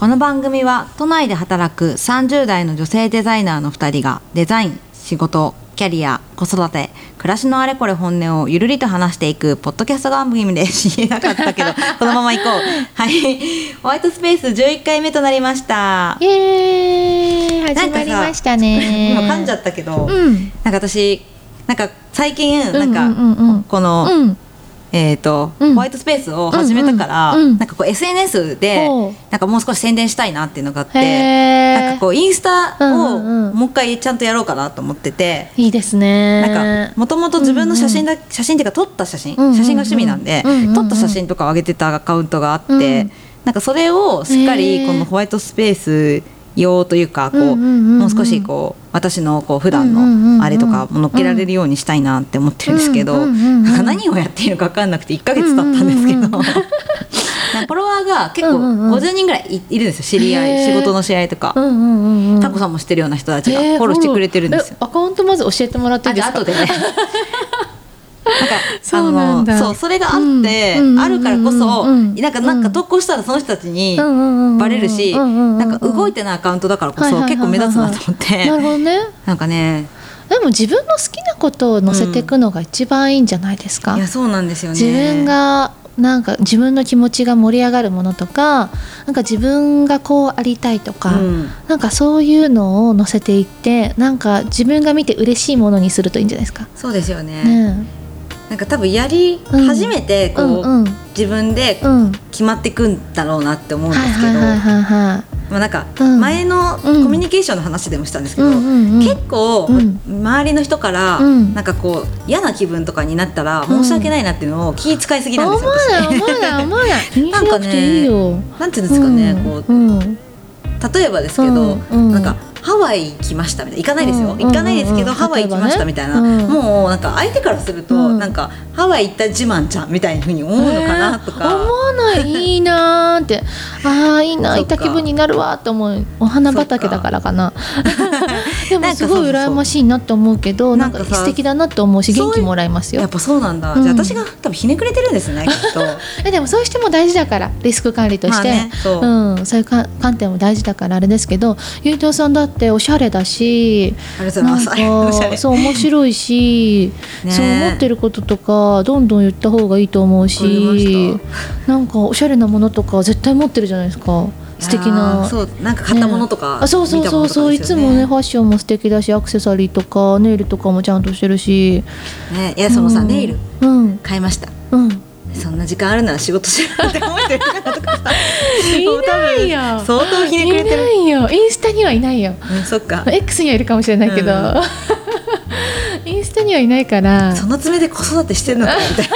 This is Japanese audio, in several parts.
この番組は都内で働く30代の女性デザイナーの2人がデザイン仕事キャリア子育て暮らしのあれこれ本音をゆるりと話していくポッドキャスト番組です言えなかったけどこのまま行こう。はい。ホワイトスペース11回目となりました。イエーイ。始まりましたね。今噛んじゃったけど、うん。なんか私なんか最近うんなんか、この、うんえーとうん。ホワイトスペースを始めたから、うんうんうんなんかこう SNS でなんかもう少し宣伝したいなっていうのがあってなんかこうインスタをうんうんうん。もう一回ちゃんとやろうかなと思ってて。いいですね。なんかもともと自分の写真だ、写真っていうか撮った写真、うんうんうん写真が趣味なんで、うんうんうん。撮った写真とかを上げてたアカウントがあって、うん。なんかそれをしっかりこのホワイトスペース用というかこう、もう少しこう私のこう普段のあれとかも乗っけられるようにしたいなって思ってるんですけど、何をやっていいのか分かんなくて1ヶ月経ったんですけど、フォロワーが結構うんうんうん。50人ぐらいいいるんですよ知り合い仕事の知り合いとか、タコさんも知ってるような人たちがフえーォローしてくれてるんですよ。えアカウントまず教えてもらっていいですか？後でねなんか そうなんだ。あのそうそれがあって、うんあるからこそ、うんなんかなんか投稿したらその人たちにバレるし、なんか動いてないアカウントだからこそ結構目立つなと思って、なるほどね。なんかね。でも自分の好きなことを載せていくのが一番いいんじゃないですか、いやそうなんですよね。自分がなんか自分の気持ちが盛り上がるものとかなんか自分がこうありたいとか、うん。なんかそういうのを載せていってなんか自分が見て嬉しいものにするといいんじゃないですか？そうですよね。ねなんか多分やりうん初めてこう、うんうん。自分でうん。決まっていくんだろうなって思うんですけど、まあなんかうん。前のコうん。ミュニケーションの話でもしたんですけど、結構、うん。周りの人から、うん。なんかこう嫌な気分とかになったらうん。申し訳ないなっていうのを気遣いすぎなんですよ、私。なんかねなんていうんですかね、こう例えばですけど、なんかハワイ来ましたみたいな。行かないですよ、うん行かないですけど、うんハワイ行きましたみたいな、もうなんか相手からすると、うん。なんかハワイ行った自慢ちゃんみたいなふうに思うのかなとか、えー思わないいいなーって。ああいいな行った気分になるわって思う。お花畑だからかなでもすごい羨ましいなって思うけどなんんか素敵だなって思うし元気もらえますよ。やっぱそうなんだ、うん。じゃあ私が多分ひねくれてるんですね きっと。えでもそういう人も大事だからリスク管理として、まあねそう。うん、そういうか観点も大事だからあれですけどゆうとさんだっておしゃれだしありがとうございます。そう面白いし、ねそう思ってることとかどんどん言った方がいいと思うしなんかおしゃれなものとか絶対持ってるじゃないですか素敵な。そうなんか買ったものとか、ねあそうそうそうそう、いつもねファッションも素敵だしアクセサリーとかネイルとかもちゃんとしてるしねいやそのさ、うんネイルうん買いましたうんそんな時間あるなら仕事しろって思ってるかなとかさいないよ相当ひねくれてるいないよインスタにはいないようん、そっか X にはいるかもしれないけど、うんインスタにはいないからその爪で子育てしてるのかみたい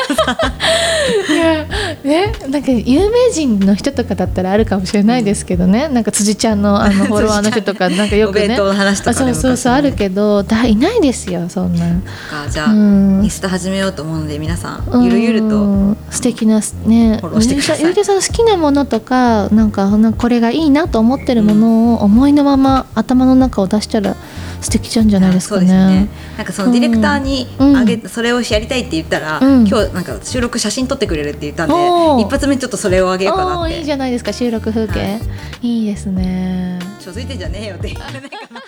ないやねなんか有名人の人とかだったらあるかもしれないですけどね、なんか辻ちゃんのあの フォロワーの人とかなんかよくね。そうそうそうあるけどだいないですよそんな。かじゃあ、うん。インスタ始めようと思うので皆さうんんゆるゆると。素敵なねフォローしてください。ゆうてさんの好きなものとかなんかこれがいいなと思ってるものを思いのまま頭の中を出したら素敵じゃんじゃないですかね。ね。なんかそのディレクターにうん。あげ、それをやりたいって言ったら、うん。今日なんか収録写真撮ってくれるって言ったんで一発目ちょっとそれをあげようかなって。いいじゃないですか収録風景、、はい。いですね。ちょづいてんじゃねえよって言われないかな。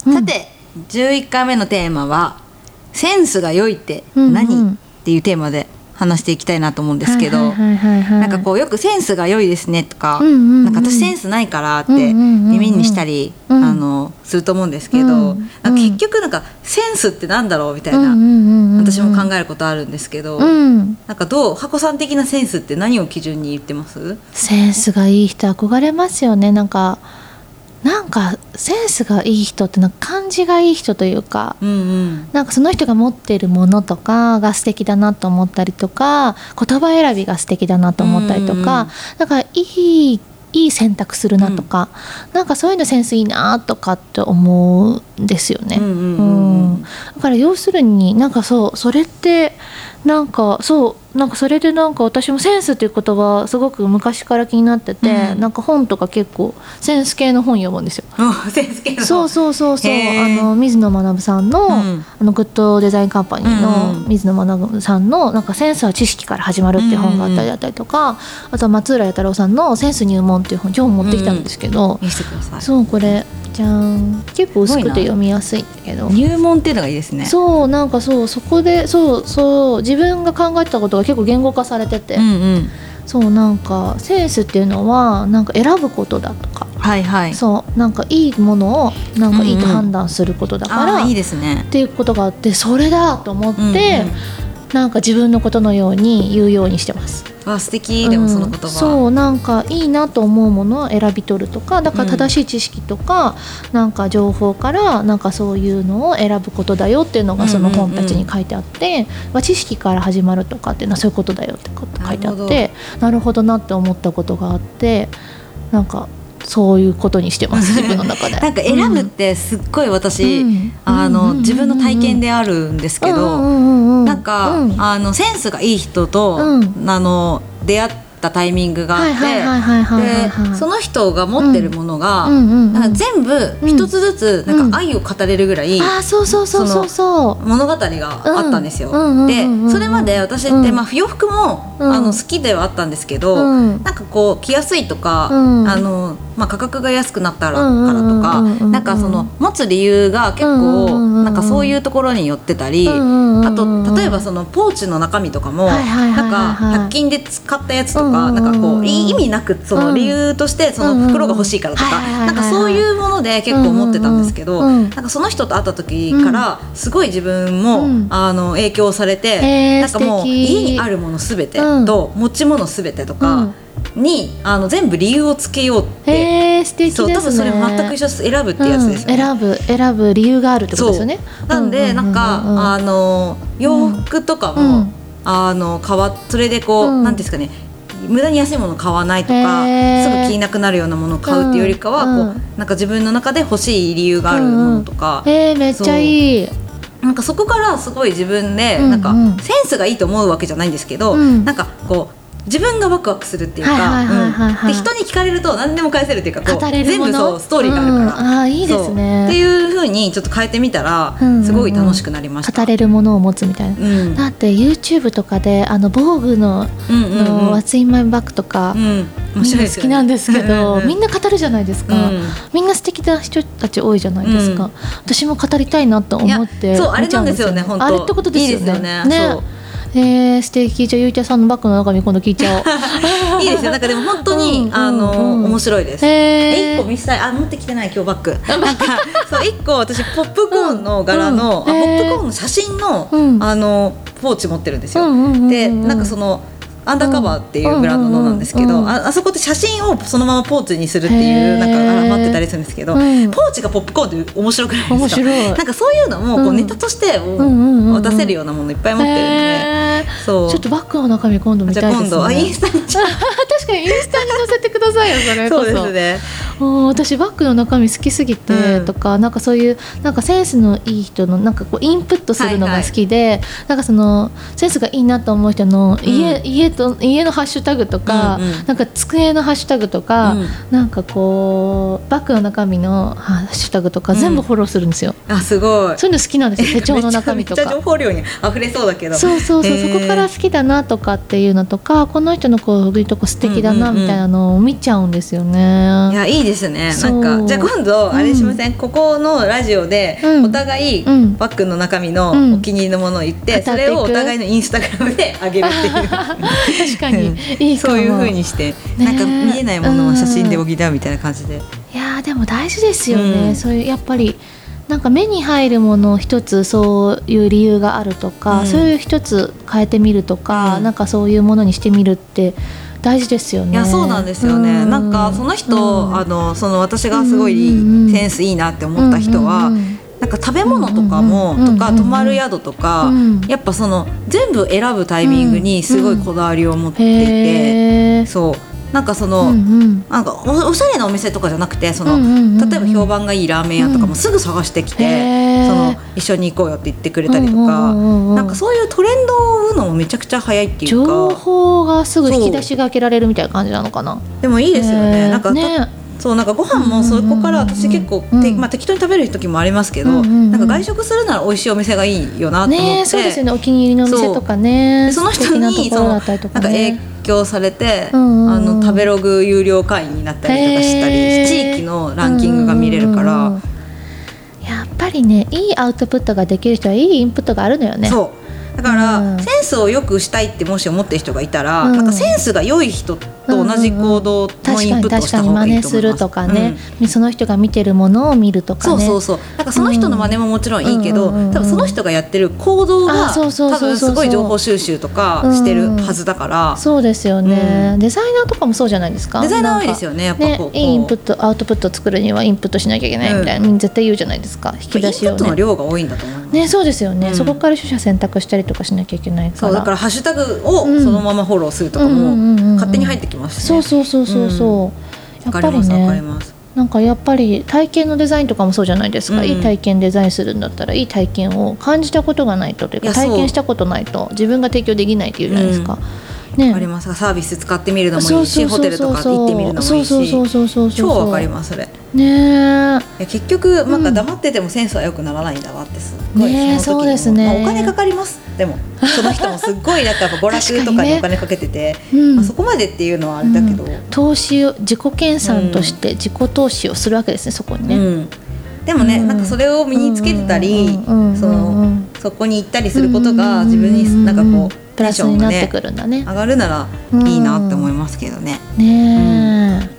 さて11回目のテーマは「センスが良いってうん何うん。っていうテーマで話していきたいなと思うんですけど、なんかこうよくセンスが良いですねとか、うんうんうん。なんか私センスないからってうんうんうんうん。耳にしたり、うん。あのすると思うんですけど、うん結局なんかセンスってなんだろうみたいな、うんうんうんうん私も考えることあるんですけど、うん、なんかどう箱さん的なセンスって何を基準に言ってます？センスがいい人憧れますよね。なんかなんかセンスがいい人ってなんか感じがいい人というかうんうん。なんかその人が持っているものとかが素敵だなと思ったりとか言葉選びが素敵だなと思ったりとうんかなんかいいいい選択するなとか、なんかそういうのセンスいいなとかって思うんですよね。うんうんうん。うん。だから要するになんかそうそれってなんかそうなんかそれでなんか私もセンスっていう言葉すごく昔から気になってて、うん。なんか本とか結構センス系の本読むんですよ。おセンス系のそうそうそうそう。あの水野学さんの,、うん。あのグッドデザインカンパニーうんうん。の水野学さんの「なんかセンスは知識から始まる」っていう本があったりだったりとか、あとは松浦弥太郎さんの「センス入門」っていう本今日持ってきたんですけど、見せてください。そうこれじゃん。結構薄くて読みやすいんだけど。入門っていうのがいいですね。そうなんかそうそこでそうそう自分が考えてたことが結構言語化されてて、うんうん。そうなんかセンスっていうのはなんか選ぶことだとか。はいはい。そうなんかいいものをなんかいいと判断することだから、あーいいですね。っていうことがあってそれだと思って、うんうんなんか自分のことのように言うようにしてます。あ素敵でもその言葉、うん。そうなんかいいなと思うものを選び取るとかだから正しい知識とか、なんか情報からなんかそういうのを選ぶことだよっていうのがその本たちに書いてあって、まあ知識から始まるとかっていうのはそういうことだよって書いてあってなるほどなって思ったことがあってなんかそういうことにしてます 自分の中で。なんか選ぶってすっごい私、うん。あの、自分の体験であるんですけど、うんなんか、うん。あのセンスがいい人と、うん。あの出会ったタイミングがあって、でその人が持ってるものが、全部一つずつなんか愛を語れるぐらい、あーそうそうそうそう。そう。物語があったんですよ。でそれまで私って、うん。まあ、不洋服も、うん。あの好きではあったんですけど、うん。なんかこう着やすいとか、うん。あのまあ、価格が安くなったからとか、なんかその持つ理由が結構、なんかそういうところに寄ってたり、あと例えばそのポーチの中身とかも、なんか100均で使ったやつとか、なんかこうい意味なくその理由としてその袋が欲しいからとか、なんかそういうもので結構思ってたんですけど、なんかその人と会った時からすごい自分も、うん。あの影響されて、なんかもう家にあるものすべてうん。と、持ち物すべてとかに、あの全部理由をつけようって。素敵ですね。そう多分それ全く一緒選ぶってやつですよね、うん選ぶ選ぶ理由があるってことですよね。なんで、なんか、あの洋服とかも、うん。あの買わそれでこう、うん。なんですかね。無駄に安いもの買わないとかすぐ着なくなるようなものを買うっていうよりかは、うんこうなんか自分の中で欲しい理由があるものとか、へえめっちゃいい。なんかそこからすごい自分で、うんうん。なんかセンスがいいと思うわけじゃないんですけど、うん。なんかこう自分がワクワクするっていうかで人に聞かれると何でも返せるっていうかこう語れるもの？全部そうストーリーがあるから、うんあーいいですね。っていうふうにちょっと変えてみたら、うん。うんうんすごい楽しくなりました。語れるものを持つみたいな。うん。だって YouTube とかであの防具のうんうんうん。の What's in my bag とかうん、面白い好きなんですけど、うんうんみんな語るじゃないですか、うん。みんな素敵な人たち多いじゃないですか、うん。私も語りたいなと思ってそうあれなんですよね本当。あれってことですよね。いいですよねえー、素敵。じゃあゆいちゃんさんのバッグの中身今度聞いちゃおう。いいですよ。なんかでも本当に、うんあの、うん。面白いです。へー一個見せたいあ持ってきてない今日バッグ。なんかそう一個私ポップコーンの柄の、うんあポップコーンの写真の、うん。あのポーチ持ってるんですよ。うんうんうんうん。でなんかそのアンダーカバーっていうブランドのなんですけど、ああそこで写真をそのままポーチにするっていうなんか柄待ってたりするんですけど、うん。ポーチがポップコーンって面白くないですか？なんかそういうのもこううん。ネタとして渡せるようなものいっぱい持ってるんで、そう。ちょっとバッグの中身今度見じたいですね。ゃあ今度あインスタに。確かにインスタに載せてくださいよそれそうですね。もう私バッグの中身好きすぎて、うんとかなんかそういうなんかセンスのいい人のなんかこうインプットするのが好きで、なんかそのセンスがいいなと思う人の家,、うん家と家のハッシュタグとか、うんうんなんか机のハッシュタグとか、うんなんかこうバッグの中身のハッシュタグとかうん全部フォローするんですよ。あすごい。そういうの好きなんですよ 手帳の中身とめっちゃめっちゃ情か。報量に溢れそうだけど。そうそうそう、そこから好きだなとかっていうのとかこの人のこういうとこ素敵だなうんうんうんみたいなのを見ちゃうんですよね。いやいいですね。なんか。じゃあ今度あれしません？ここのラジオでうん。お互いうん。バッグの中身のうん。お気に入りのものを言って、語っていく。それをお互いのインスタグラムで上げるっていう。確かに。いいかも。そういう風にして、ね。なんか見えないものを写真で補うみたいな感じで。いやーでも大事ですよね、うん。そういうやっぱりなんか目に入るもの一つそういう理由があるとか、うん。そういう一つ変えてみるとか、うん。なんかそういうものにしてみるって大事ですよね。いやそうなんですよね、うなんかその人、うん。あのその私がすごいセンスいいなって思った人は、なんか食べ物とかも、とか泊まる宿とか、うん。やっぱその全部選ぶタイミングにすごいこだわりを持っていて、そう。なんかその、なんかおおしゃれなお店とかじゃなくてその、例えば評判がいいラーメン屋とかもすぐ探してきて、その一緒に行こうよって言ってくれたりとか、なんかそういうトレンドを追うのもめちゃくちゃ早いっていう情か報がすぐ引き出しが開けられるみたいな感じなのかな。でもいいですよね。なんかねそうなんかご飯もそこから私結構、まあ、適当に食べる時もありますけど、なんか外食するなら美味しいお店がいいよなと思って、ねそうですよね。お気に入りのお店とかね。でその人にそのなんか影響されて、あの食べログ有料会員になったりとかしたり地域のぱりねいいアウトプットができる人はいいインプットがあるのよね。そう。だから、うん。センスを良くしたいってもし思ってる人がいたら、うん。なんかセンスが良い人と同じ行動のインプットをした方がいいと思います。確かに確かに真似するとかね、うん。その人が見てるものを見るとかねそうそうそう。なんかその人の真似ももちろんいいけど、うんうんうんうん。多分その人がやってる行動が多分すごい情報収集とかしてるはずだから、そうですよね、うん。デザイナーとかもそうじゃないですか？デザイナー多いですよねやっぱこう。こういいインプットアウトプットを作るにはインプットしなきゃいけないみたいな、絶対言うじゃないですか。引き出しをインプットのね量が多いんだと思います。ねそうですよね、うん。そこから取捨選択したりとかしなきゃいけないから。そうだからハッシュタグをうんそのままフォローするとかうんうんうんうんも勝手に入ってきますしね。そうそうそうそうそう、やっぱりねます。なんかやっぱり体験のデザインとかもそうじゃないですか、うん。いい体験デザインするんだったらいい体験を感じたことがないとというか体験したことないと自分が提供できないっていうじゃないですか、ねありますサービス使ってみるのもそいういしホテルとか行ってみるのもいいし。そうそうそう超わかりますそれ。ね結局なんかうん黙っててもセンスは良くならないんだわってすっごいねえその時にそうですね。まあお金かかります。でもその人もすっごいなんかやっぱ娯楽とかにお金かけてて、うん。まあ、そこまでっていうのはあれだけど、うん。投資を自己研鑽として自己投資をするわけですねそこにね、うん。でもね、うん。なんかそれを身につけてたり、うんそのそこに行ったりすることが自分になんかこう、プラスになってくるるんだね。上がるならいいなって思いますけどね。ね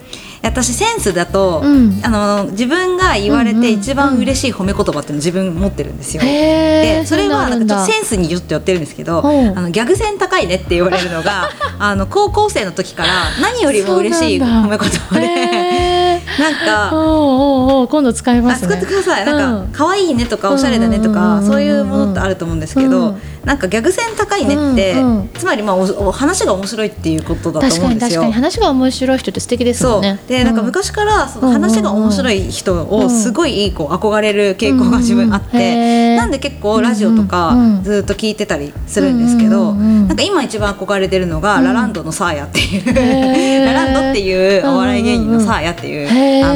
私センスだと、うん。あの自分が言われうんうんて一番嬉しい褒め言葉っていうのを自分持ってるんですよ。でそれはなんかちょっとセンンスにちょっと寄ってるんですけど、う。んあのギャグ線高いねって言われるのが あの高校生の時から何よりも嬉しい褒め言葉でなんか。おうおう今度使いますね。あ使ってください。なんうん。か可愛いねとかおしゃれだねとうん。うんうんうんかそういうものってあると思うんですけどうん。なんかギャグ線高いねってうんうん。つまりまあおお話が面白いっていうことだと確思うんですよ。かに確かに。話が面白い人って素敵ですもそう。んねでなんか昔からその話が面白い人をすごいこう憧れる傾向が自分あってなんで結構ラジオとかずっと聞いてたりするんですけどなんか今一番憧れてるのがうん。ラランドのサーヤっていう ラランドっていうお笑い芸人のサーヤっていうあ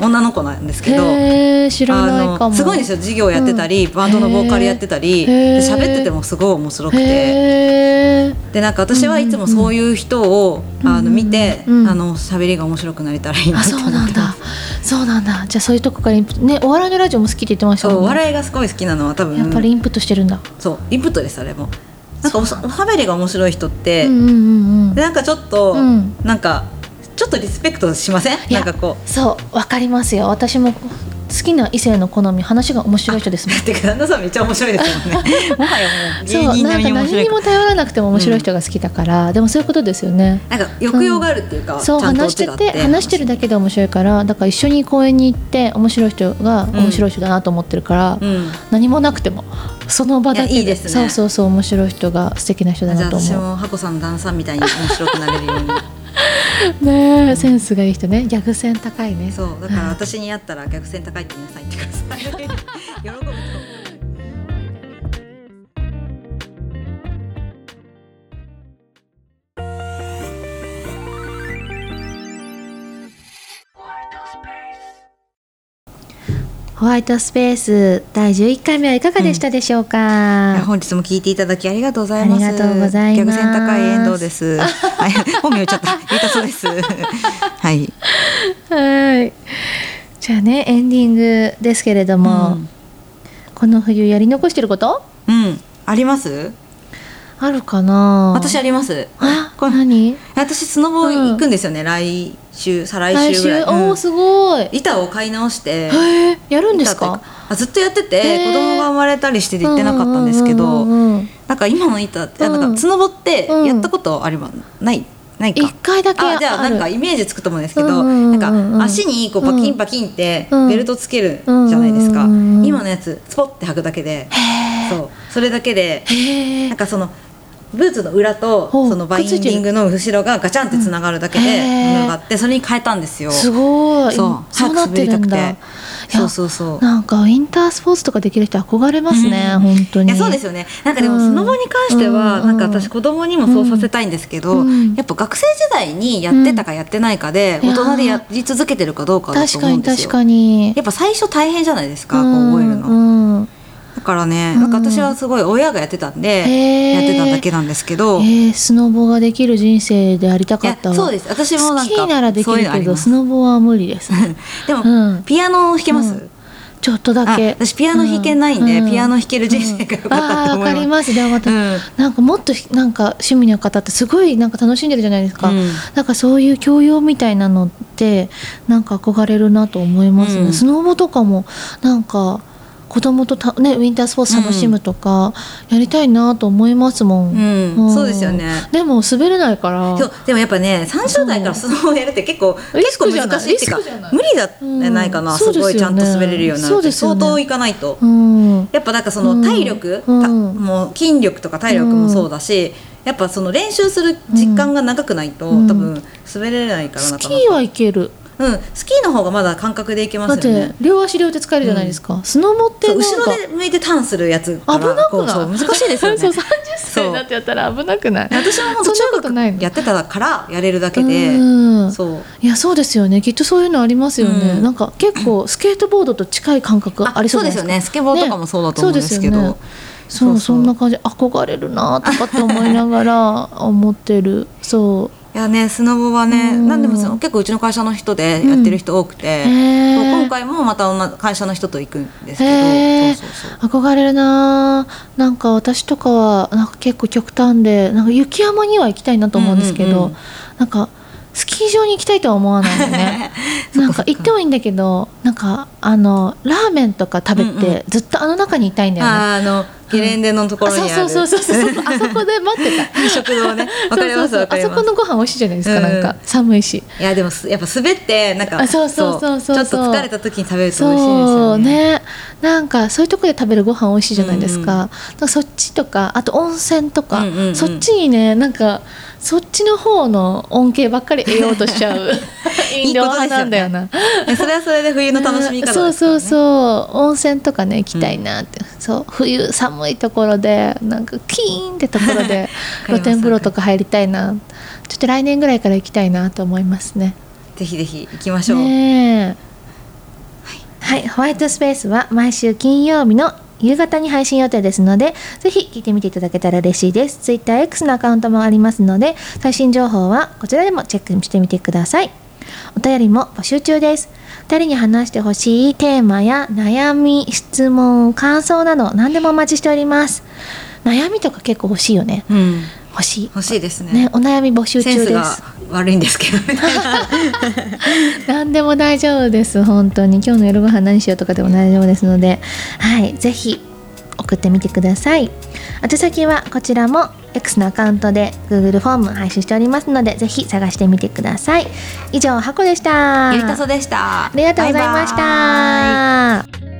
の女の子なんですけど。あのすごいんですよ授業やってたり、うん。バンドのボーカルやってたり喋っててもすごい面白くて。でなんか私はいつもそういう人を、うんあの見て、うんあの喋りが面白くなりたらいいなあって思そうなんだ。そうなんだ。じゃあそういうとこからねお笑いのラジオも好きって言ってましたもんね。笑いがすごい好きなのは多分やっぱりインプットしてるんだ。そうインプットですあれも。なんかおしゃべりが面白い人って、うんうんうんうん。でなんかちょっと、うん。なんかちょっとリスペクトしません？なんかこう。そうわかりますよ。私も好きな異性の好み話が面白い人ですもん。てか旦那さんめっちゃ面白いですもんね。もはやもう芸そう人なんか何にも頼らなくても面白い人が好きだから、でもそういうことですよね。なんか抑揚があるっていうか、そうんと話してて話してるだけで面白いからだから一緒に公園に行って面白い人がうん面白い人だなと思ってるから、うん。何もなくてもその場だけいやいいですね。そうそうそう面白い人が素敵な人だなと思もハコさんの旦那さんみたいに面白くなれるように。う ねえセンスがいい人ね。逆線高いね。そうだから私に会ったら逆線高いって皆さん言ってください。喜ぶホワイトスペース第11回目はいかがでしたでしょういやか、本日も聞いていただきありがとうございます。ありがとうございます高い遠藤です。はい、本名言っちゃった。言ったそうです。はい。はいじゃあねエンディングですけれども、うんこの冬やり残してること？うん、あります？あるかな？私あります。あこれ何？私スノボ行くんですよね。来週、再来週ぐらい。おうん。おすごい、へ板を買い直して。えやるんですか？あずっとやってて子供が生まれたりして行ってなかったんですけど、なんか今の板って、あなん。うんかスノボってうん。やったことありまないないか？一。回だけあじゃあなんかるイメージつくと思うんですけど、なんか足にこうパキンパキンってうん。ベルトつけるじゃないですか、今のやつスポッて履くだけでそう。それだけでなんかそのブーツの裏とそのバインディングの後ろがガチャンってつながるだけでうんへー。ものがあってそれに変えたんですよ。すごい。そう。そうなってるんだ。そうそうそう。なんかウィンタースポーツとかできる人憧れますね、うん本当に。いやそうですよね。なんかでもうん。スノボに関しては、うんなんか私子供にもそうさせたいんですけど、うん。やっぱ学生時代にやってたかやってないかで、うん。大人でやり続けてるかどうかだと確か思うんですよ。に確かに。やっぱ最初大変じゃないですか、うんこう覚えるの、からね、うん。なんか私はすごい親がやってたんで、やってただけなんですけど、えー、スノボができる人生でありたかったそうです。私もなんかスキーならできるけどスノボは無理です でも、うん。ピアノ弾けます、うん。ちょっとだけ。あ私ピアノ弾けないんで、うピアノ弾ける人生が良かったと思います、あーわかります。でもまた、うん。なんかもっとひなんか趣味の方ってすごいなんか楽しんでるじゃないですか、うん。なんかそういう教養みたいなのってなんか憧れるなと思いますね、うん。スノボとかもなんか子供とたねウィンタースポーツ楽しむとかやりたいなと思いますもん、うん。そうですよね。でも滑れないから。でもやっぱね30代からスノボをやるって結構リ結構難しいっていうかリスクじゃない？無理だってないかな、うん。すごいちゃんと滑れるようになるね。相当いかないと、うん。やっぱなんかその体力、もう筋力とか体力もそうだし、やっぱその練習する時間が長くないと、うん。多分滑れないからスなかなかキーはいけるうん、スキーの方がまだ感覚でいけますよね。て両足両手使えるじゃないですか、スノボって後ろで向いてターンするやつ危なくない？難しいですよね。そう30歳になってやったら危なくない？私も本当そんな中ことないの学やってたからやれるだけで、うん。そう。いやそうですよね。きっとそういうのありますよね、うん。なんか結構 スケートボードと近い感覚ありそうですか。そうですよね。スケボーとかもそうだと思うんですけど、ね。そうそんな感じ。憧れるなとかって思いながら思ってる。そういやねスノボはね、うん。なんでもその結構うちの会社の人でやってる人多くて、う今回もまた会社の人と行くんですけど、憧れるななんか私とかはなんか結構極端でなんか雪山には行きたいなと思うんですけど、うんうんうん。なんかスキー場に行きたいとは思わないのね。なんか行ってもいいんだけどなんかあのラーメンとか食べて、うんうん。ずっとあの中にいたいんだよね。あのゲレンデのところにある、あそうそうそうそうそう。あそこで待ってた。食堂ね。わかりますそうそうそう。わかりますあそこのご飯美味しいじゃないですか、うんなんか寒いし。いやでもすやっぱ滑ってなんかあそうそうそうそう。そうちょっと疲れた時に食べると美味しいですそうよね。ねなんかそういうとこで食べるご飯美味しいじゃないですか,、だからそっちとかあと温泉とか、うんうんうん。そっちにね。なんかそっちの方の恩恵ばっかり得ようとしちゃう。インド派なんだよな。それはそれで冬の楽しみ方ね、そうそうそう。温泉とかね行きたいなって、そう。冬寒いところでなんかキーンってところで 露天風呂とか入りたいな。ちょっと来年ぐらいから行きたいなと思いますね。ぜひぜひ行きましょう、ねえ。はい、ホワイトスペースは毎週金曜日の夕方に配信予定ですので、ぜひ聞いてみていただけたら嬉しいです。Twitter X のアカウントもありますので、最新情報はこちらでもチェックしてみてください。お便りも募集中です。2人に話してほしいテーマや悩み、質問、感想など何でもお待ちしております。悩みとか結構欲しいよね。うん欲しい。欲しいですねね、お悩み募集中です。悪いんですけどみたいな。何でも大丈夫です本当に。今日の夜ご飯何しようとかでも大丈夫ですので。はいぜひ送ってみてください。宛先はこちらも X のアカウントで Google フォーム配信しておりますのでぜひ探してみてください。以上ハコでした。ゆりたそでした。ありがとうございました